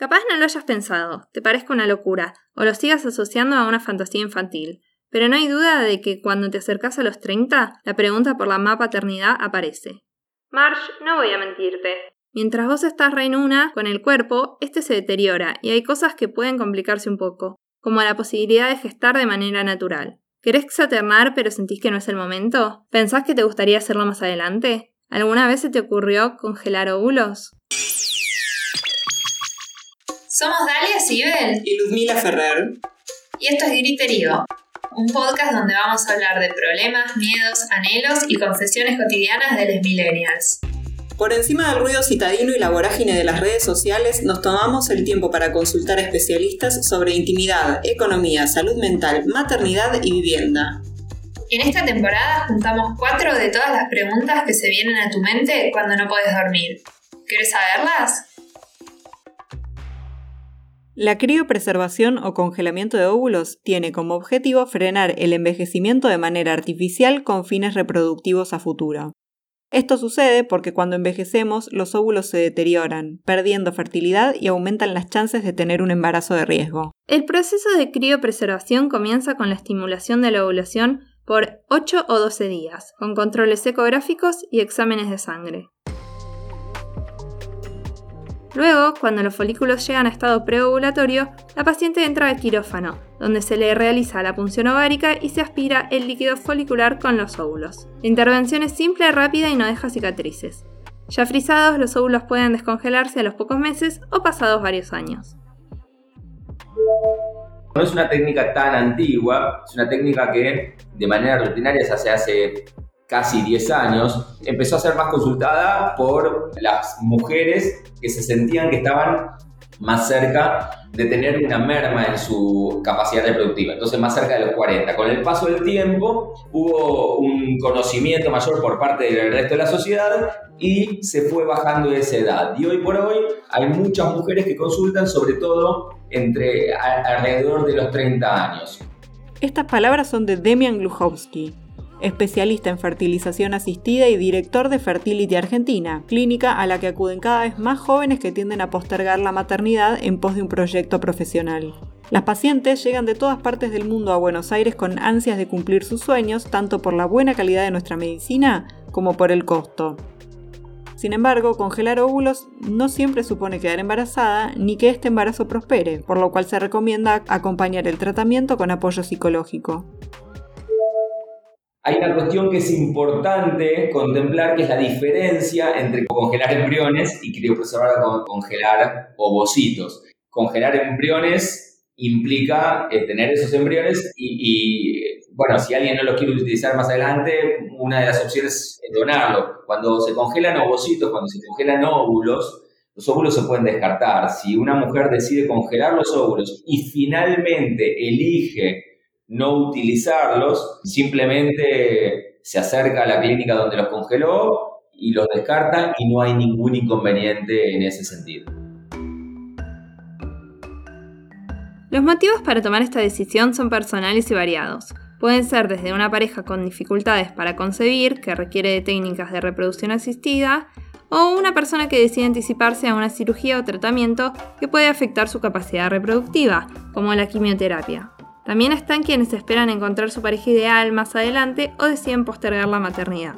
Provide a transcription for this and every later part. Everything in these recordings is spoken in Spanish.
Capaz no lo hayas pensado, te parezca una locura, o lo sigas asociando a una fantasía infantil, pero no hay duda de que cuando te acercas a los 30, la pregunta por la más paternidad aparece. Marsh, no voy a mentirte. Mientras vos estás re en una, con el cuerpo, este se deteriora y hay cosas que pueden complicarse un poco, como la posibilidad de gestar de manera natural. ¿Querés exaternar pero sentís que no es el momento? ¿Pensás que te gustaría hacerlo más adelante? ¿Alguna vez se te ocurrió congelar óvulos? Somos Dalia Sibel y Luzmila Ferrer. Y esto es Griterío, un podcast donde vamos a hablar de problemas, miedos, anhelos y confesiones cotidianas de los millennials. Por encima del ruido citadino y la vorágine de las redes sociales, nos tomamos el tiempo para consultar a especialistas sobre intimidad, economía, salud mental, maternidad y vivienda. En esta temporada juntamos cuatro de todas las preguntas que se vienen a tu mente cuando no puedes dormir. ¿Quieres saberlas? La criopreservación o congelamiento de óvulos tiene como objetivo frenar el envejecimiento de manera artificial con fines reproductivos a futuro. Esto sucede porque cuando envejecemos los óvulos se deterioran, perdiendo fertilidad y aumentan las chances de tener un embarazo de riesgo. El proceso de criopreservación comienza con la estimulación de la ovulación por 8 o 12 días, con controles ecográficos y exámenes de sangre. Luego, cuando los folículos llegan a estado preovulatorio, la paciente entra al quirófano, donde se le realiza la punción ovárica y se aspira el líquido folicular con los óvulos. La intervención es simple, rápida y no deja cicatrices. Ya frisados, los óvulos pueden descongelarse a los pocos meses o pasados varios años. No es una técnica tan antigua, es una técnica que de manera rutinaria se hace hace casi 10 años, empezó a ser más consultada por las mujeres que se sentían que estaban más cerca de tener una merma en su capacidad reproductiva, entonces más cerca de los 40. Con el paso del tiempo hubo un conocimiento mayor por parte del resto de la sociedad y se fue bajando esa edad. Y hoy por hoy hay muchas mujeres que consultan, sobre todo entre alrededor de los 30 años. Estas palabras son de Demian Gluchowski, especialista en fertilización asistida y director de Fertility Argentina, clínica a la que acuden cada vez más jóvenes que tienden a postergar la maternidad en pos de un proyecto profesional. Las pacientes llegan de todas partes del mundo a Buenos Aires con ansias de cumplir sus sueños, tanto por la buena calidad de nuestra medicina como por el costo. Sin embargo, congelar óvulos no siempre supone quedar embarazada ni que este embarazo prospere, por lo cual se recomienda acompañar el tratamiento con apoyo psicológico. Hay una cuestión que es importante contemplar, que es la diferencia entre congelar embriones y criopreservar o congelar ovocitos. Congelar embriones implica eh, tener esos embriones y, bueno, si alguien no los quiere utilizar más adelante, una de las opciones es donarlo. Cuando se congelan ovocitos, cuando se congelan óvulos, los óvulos se pueden descartar. Si una mujer decide congelar los óvulos y finalmente elige no utilizarlos, simplemente se acerca a la clínica donde los congeló y los descarta y no hay ningún inconveniente en ese sentido. Los motivos para tomar esta decisión son personales y variados. Pueden ser desde una pareja con dificultades para concebir, que requiere de técnicas de reproducción asistida, o una persona que decide anticiparse a una cirugía o tratamiento que puede afectar su capacidad reproductiva, como la quimioterapia. También están quienes esperan encontrar su pareja ideal más adelante o deciden postergar la maternidad.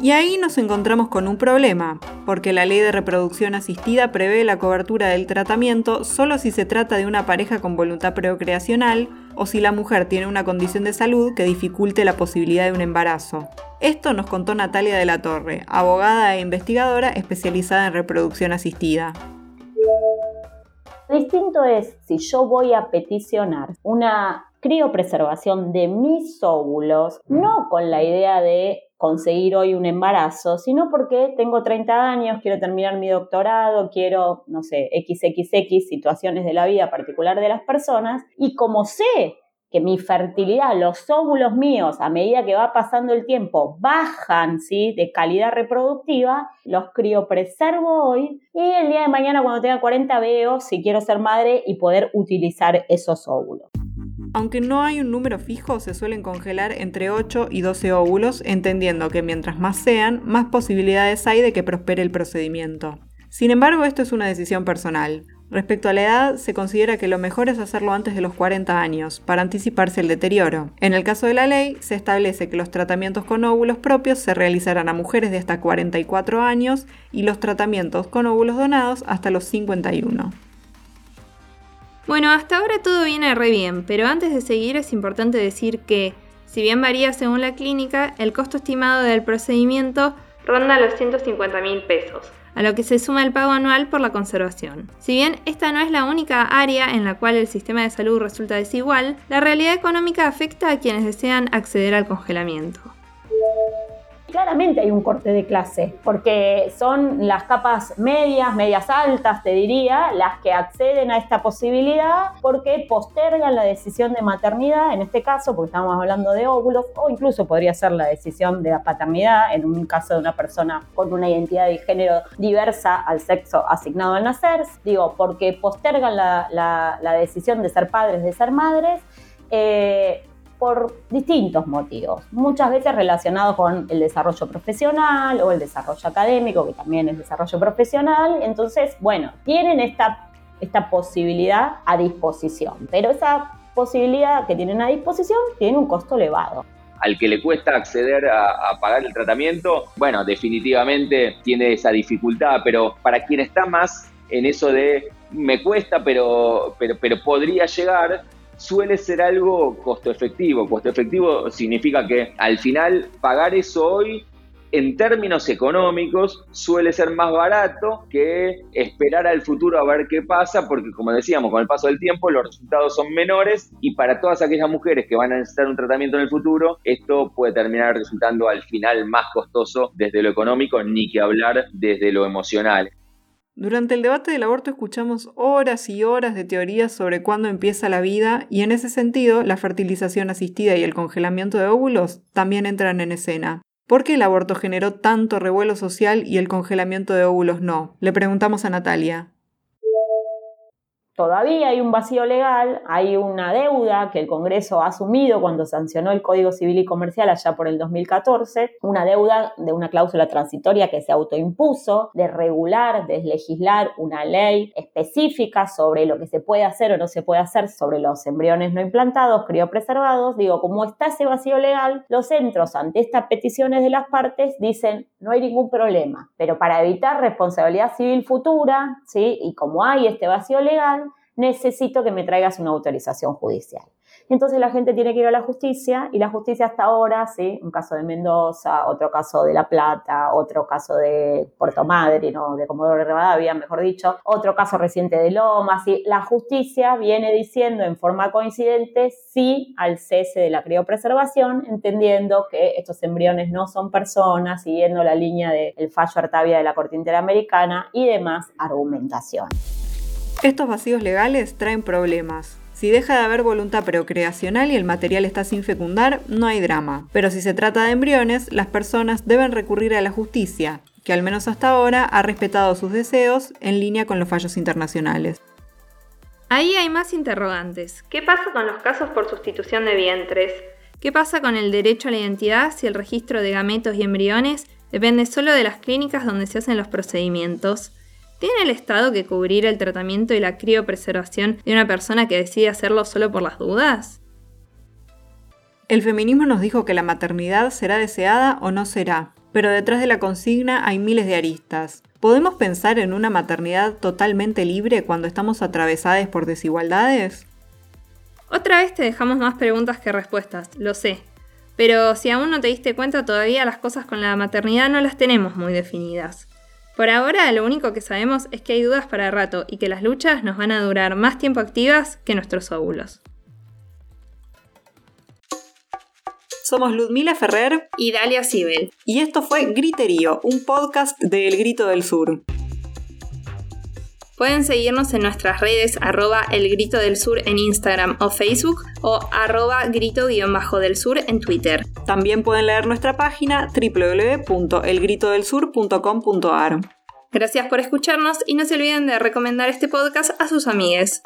Y ahí nos encontramos con un problema, porque la ley de reproducción asistida prevé la cobertura del tratamiento solo si se trata de una pareja con voluntad procreacional o si la mujer tiene una condición de salud que dificulte la posibilidad de un embarazo. Esto nos contó Natalia de la Torre, abogada e investigadora especializada en reproducción asistida. Distinto es si yo voy a peticionar una criopreservación de mis óvulos, no con la idea de conseguir hoy un embarazo, sino porque tengo 30 años, quiero terminar mi doctorado, quiero, no sé, XXX situaciones de la vida particular de las personas, y como sé que mi fertilidad, los óvulos míos, a medida que va pasando el tiempo, bajan ¿sí? de calidad reproductiva, los criopreservo hoy y el día de mañana cuando tenga 40 veo si quiero ser madre y poder utilizar esos óvulos. Aunque no hay un número fijo, se suelen congelar entre 8 y 12 óvulos, entendiendo que mientras más sean, más posibilidades hay de que prospere el procedimiento. Sin embargo, esto es una decisión personal. Respecto a la edad, se considera que lo mejor es hacerlo antes de los 40 años, para anticiparse el deterioro. En el caso de la ley, se establece que los tratamientos con óvulos propios se realizarán a mujeres de hasta 44 años y los tratamientos con óvulos donados hasta los 51. Bueno, hasta ahora todo viene re bien, pero antes de seguir es importante decir que, si bien varía según la clínica, el costo estimado del procedimiento ronda los 150 mil pesos a lo que se suma el pago anual por la conservación. Si bien esta no es la única área en la cual el sistema de salud resulta desigual, la realidad económica afecta a quienes desean acceder al congelamiento. Claramente hay un corte de clase, porque son las capas medias, medias altas, te diría, las que acceden a esta posibilidad porque postergan la decisión de maternidad, en este caso, porque estamos hablando de óvulos, o incluso podría ser la decisión de la paternidad en un caso de una persona con una identidad de género diversa al sexo asignado al nacer, digo, porque postergan la, decisión de ser padres, de ser madres. Eh, por distintos motivos, muchas veces relacionados con el desarrollo profesional o el desarrollo académico, que también es desarrollo profesional. Entonces, bueno, tienen esta, esta posibilidad a disposición, pero esa posibilidad que tienen a disposición tiene un costo elevado al que le cuesta acceder a, pagar el tratamiento, bueno, definitivamente tiene esa dificultad, pero para quien está más en eso de me cuesta, pero, pero, pero podría llegar, suele ser algo costo efectivo. Costo efectivo significa que al final pagar eso hoy en términos económicos suele ser más barato que esperar al futuro a ver qué pasa, porque como decíamos, con el paso del tiempo los resultados son menores y para todas aquellas mujeres que van a necesitar un tratamiento en el futuro, esto puede terminar resultando al final más costoso desde lo económico, ni que hablar desde lo emocional. Durante el debate del aborto escuchamos horas y horas de teorías sobre cuándo empieza la vida y en ese sentido la fertilización asistida y el congelamiento de óvulos también entran en escena. ¿Por qué el aborto generó tanto revuelo social y el congelamiento de óvulos no? Le preguntamos a Natalia. Todavía hay un vacío legal, hay una deuda que el Congreso ha asumido cuando sancionó el Código Civil y Comercial allá por el 2014, una deuda de una cláusula transitoria que se autoimpuso de regular, de legislar una ley específica sobre lo que se puede hacer o no se puede hacer sobre los embriones no implantados, criopreservados. Digo, como está ese vacío legal, los centros ante estas peticiones de las partes dicen no hay ningún problema, pero para evitar responsabilidad civil futura, ¿sí? Y como hay este vacío legal, necesito que me traigas una autorización judicial. Entonces la gente tiene que ir a la justicia y la justicia hasta ahora, sí, un caso de Mendoza, otro caso de La Plata, otro caso de Puerto Madryn o de Comodoro Rivadavia, mejor dicho, otro caso reciente de Lomas, y la justicia viene diciendo en forma coincidente sí al cese de la criopreservación, entendiendo que estos embriones no son personas, siguiendo la línea del fallo Artavia de la Corte Interamericana y demás argumentación. Estos vacíos legales traen problemas. Si deja de haber voluntad procreacional y el material está sin fecundar, no hay drama. Pero si se trata de embriones, las personas deben recurrir a la justicia, que al menos hasta ahora ha respetado sus deseos en línea con los fallos internacionales. Ahí hay más interrogantes. ¿Qué pasa con los casos por sustitución de vientres? ¿Qué pasa con el derecho a la identidad si el registro de gametos y embriones depende solo de las clínicas donde se hacen los procedimientos? ¿Tiene el Estado que cubrir el tratamiento y la criopreservación de una persona que decide hacerlo solo por las dudas? El feminismo nos dijo que la maternidad será deseada o no será, pero detrás de la consigna hay miles de aristas. ¿Podemos pensar en una maternidad totalmente libre cuando estamos atravesadas por desigualdades? Otra vez te dejamos más preguntas que respuestas, lo sé. Pero si aún no te diste cuenta, todavía las cosas con la maternidad no las tenemos muy definidas. Por ahora lo único que sabemos es que hay dudas para rato y que las luchas nos van a durar más tiempo activas que nuestros óvulos. Somos Ludmila Ferrer y Dalia Sibel. Y esto fue Griterío, un podcast de El Grito del Sur. Pueden seguirnos en nuestras redes arroba el grito del sur en Instagram o Facebook o arroba grito-del sur en Twitter. También pueden leer nuestra página www.elgritodelsur.com.ar. Gracias por escucharnos y no se olviden de recomendar este podcast a sus amigues.